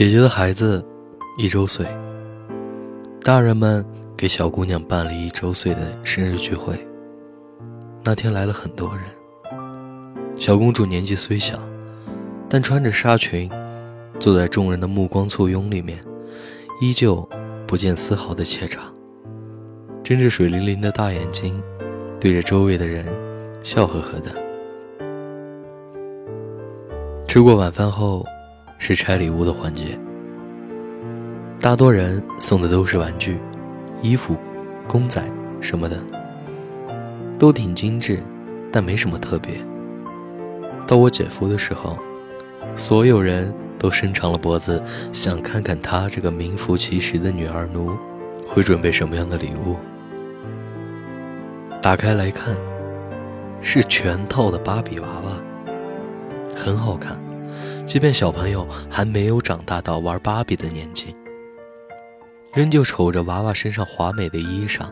姐姐的孩子一周岁，大人们给小姑娘办了一周岁的生日聚会。那天来了很多人。小公主年纪虽小，但穿着纱裙，坐在众人的目光簇拥里面，依旧不见丝毫的怯场，睁着水灵灵的大眼睛，对着周围的人笑呵呵的。吃过晚饭后。是拆礼物的环节，大多人送的都是玩具、衣服、公仔什么的，都挺精致，但没什么特别。到我姐夫的时候，所有人都伸长了脖子，想看看他这个名副其实的女儿奴会准备什么样的礼物。打开来看，是全套的芭比娃娃，很好看。即便小朋友还没有长大到玩芭比的年纪，仍旧瞅着娃娃身上华美的衣裳，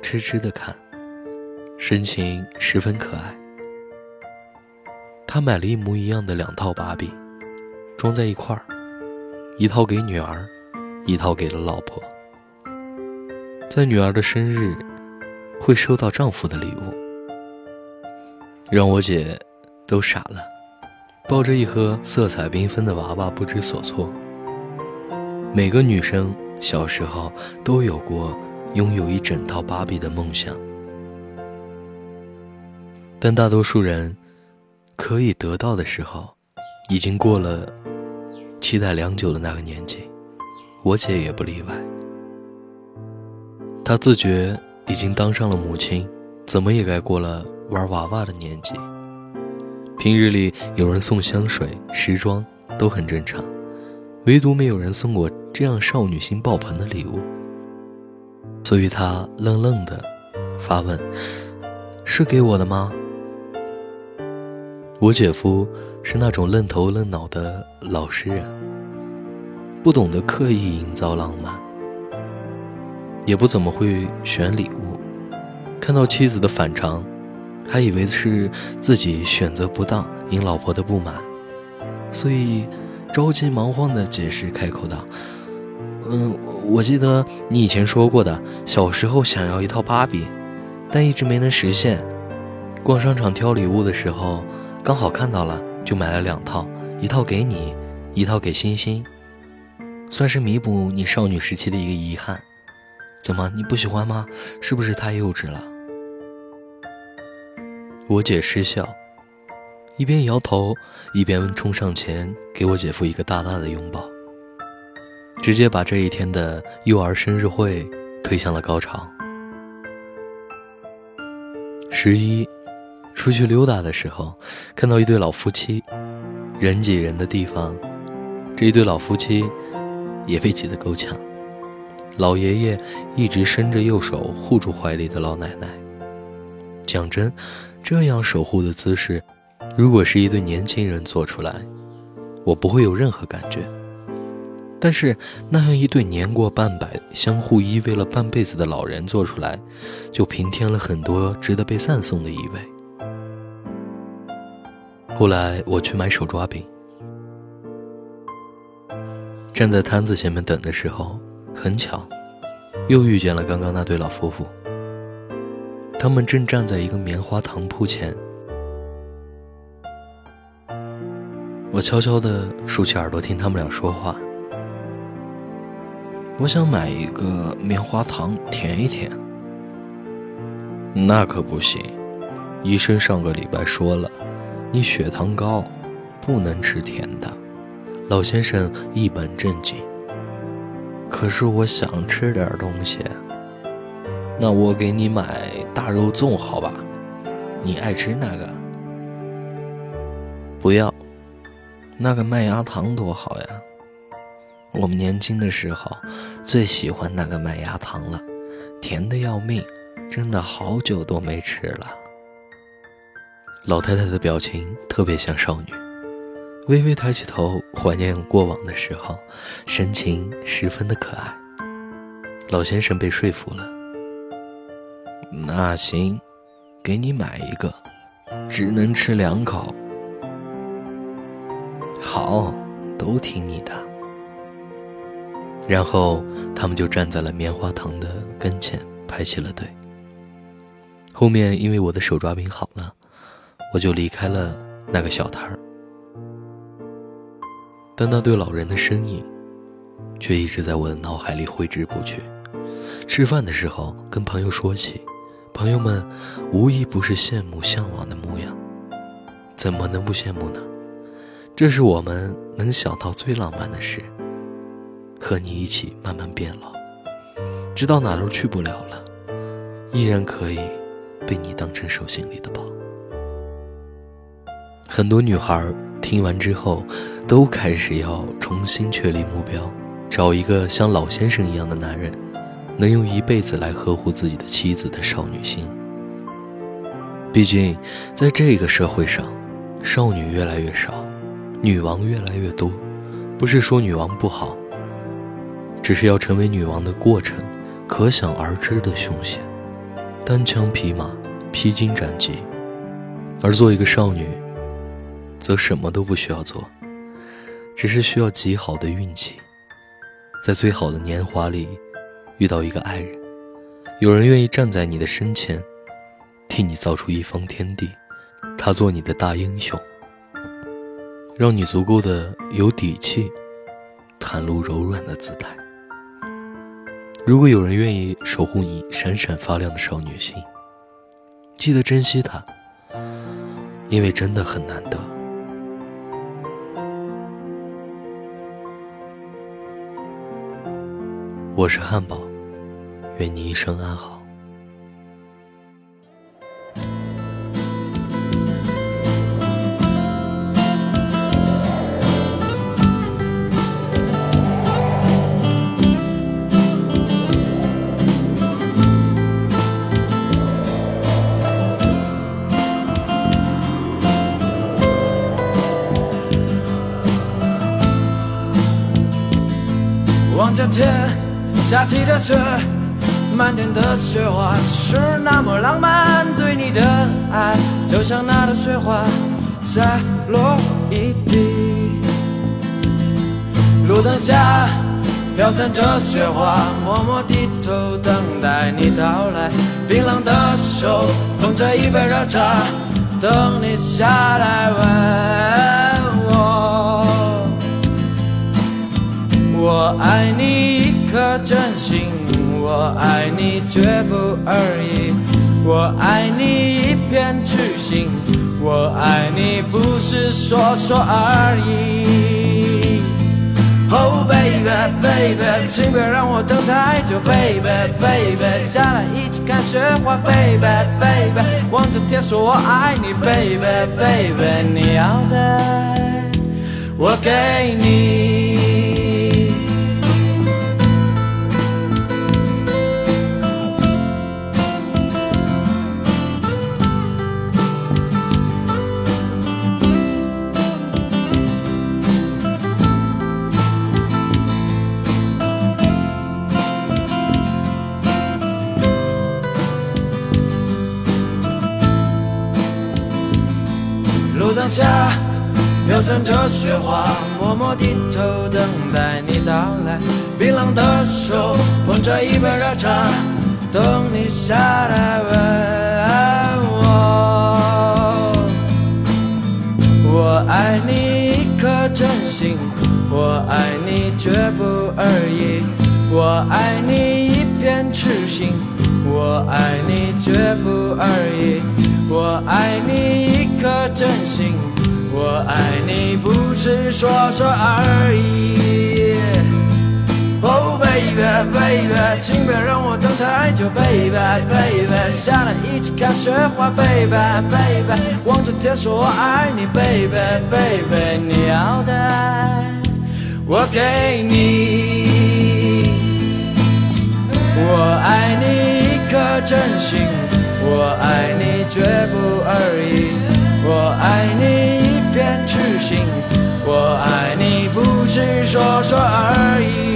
痴痴的看，神情十分可爱。他买了一模一样的两套芭比，装在一块儿，一套给女儿，一套给了老婆。在女儿的生日，会收到丈夫的礼物，让我姐都傻了。抱着一盒色彩缤纷的娃娃，不知所措。每个女生小时候都有过拥有一整套芭比的梦想，但大多数人可以得到的时候，已经过了期待良久的那个年纪。我姐也不例外。她自觉已经当上了母亲，怎么也该过了玩娃娃的年纪。平日里有人送香水、时装都很正常，唯独没有人送过这样少女心爆棚的礼物。所以他愣愣的发问：“是给我的吗？”我姐夫是那种愣头愣脑的老实人，不懂得刻意营造浪漫，也不怎么会选礼物。看到妻子的反常。还以为是自己选择不当引老婆的不满，所以着急忙慌的解释开口道：“嗯，我记得你以前说过的，小时候想要一套芭比，但一直没能实现。逛商场挑礼物的时候，刚好看到了，就买了两套，一套给你，一套给欣欣，算是弥补你少女时期的一个遗憾。怎么你不喜欢吗？是不是太幼稚了？”我姐失笑，一边摇头，一边冲上前给我姐夫一个大大的拥抱，直接把这一天的幼儿生日会推向了高潮。十一，出去溜达的时候，看到一对老夫妻，人挤人的地方，这一对老夫妻也被挤得够呛。老爷爷一直伸着右手护住怀里的老奶奶。讲真。这样守护的姿势，如果是一对年轻人做出来，我不会有任何感觉。但是那样一对年过半百、相互依偎了半辈子的老人做出来，就平添了很多值得被赞颂的意味。后来我去买手抓饼，站在摊子前面等的时候，很巧，又遇见了刚刚那对老夫妇。他们正站在一个棉花糖铺前，我悄悄地竖起耳朵听他们俩说话。我想买一个棉花糖舔一舔。那可不行，医生上个礼拜说了，你血糖高，不能吃甜的。老先生一本正经。可是我想吃点东西。那我给你买大肉粽，好吧？你爱吃那个？不要，那个麦芽糖多好呀！我们年轻的时候最喜欢那个麦芽糖了，甜的要命，真的好久都没吃了。老太太的表情特别像少女，微微抬起头怀念过往的时候，神情十分的可爱。老先生被说服了。那行，给你买一个，只能吃两口。好，都听你的。然后他们就站在了棉花糖的跟前排起了队。后面因为我的手抓饼好了，我就离开了那个小摊儿。但那对老人的身影，却一直在我的脑海里挥之不去。吃饭的时候跟朋友说起，朋友们无一不是羡慕向往的模样。怎么能不羡慕呢？这是我们能想到最浪漫的事。和你一起慢慢变老，直到哪都去不了了，依然可以被你当成手心里的宝。很多女孩听完之后，都开始要重新确立目标，找一个像老先生一样的男人，能用一辈子来呵护自己的妻子的少女心。毕竟，在这个社会上，少女越来越少，女王越来越多。不是说女王不好，只是要成为女王的过程，可想而知的凶险，单枪匹马，披荆斩棘。而做一个少女。则什么都不需要做，只是需要极好的运气，在最好的年华里遇到一个爱人，有人愿意站在你的身前，替你造出一方天地，他做你的大英雄，让你足够的有底气，袒露柔软的姿态。如果有人愿意守护你闪闪发亮的少女心，记得珍惜她，因为真的很难得。我是汉堡，愿你一生安好。望着天。下起的雪，漫天的雪花是那么浪漫。对你的爱，就像那朵雪花下落一地。路灯下飘散着雪花，默默低头等待你到来。冰冷的手捧着一杯热茶，等你下来问我，我爱你。真心，我爱你绝不而已，我爱你一片痴心，我爱你不是说说而已。Oh baby baby，请别让我等太久，baby baby，下来一起看雪花，baby baby，望着天说我爱你，baby baby，你要的我给你。下飘散着雪花，默默低头等待你到来。冰冷的手捧着一杯热茶，等你下来问我。我爱你一颗真心，我爱你绝不二意，我爱你一片痴心，我爱你绝不二意，我爱你一颗真心。我爱你不是说说而已，Oh baby baby，请别让我等太久，baby baby，下来一起看雪花，baby baby，望着天说我爱你，baby baby，你要的我给你，我爱你一颗真心，我爱你绝不二意我爱你一片痴心我爱你不是说说而已。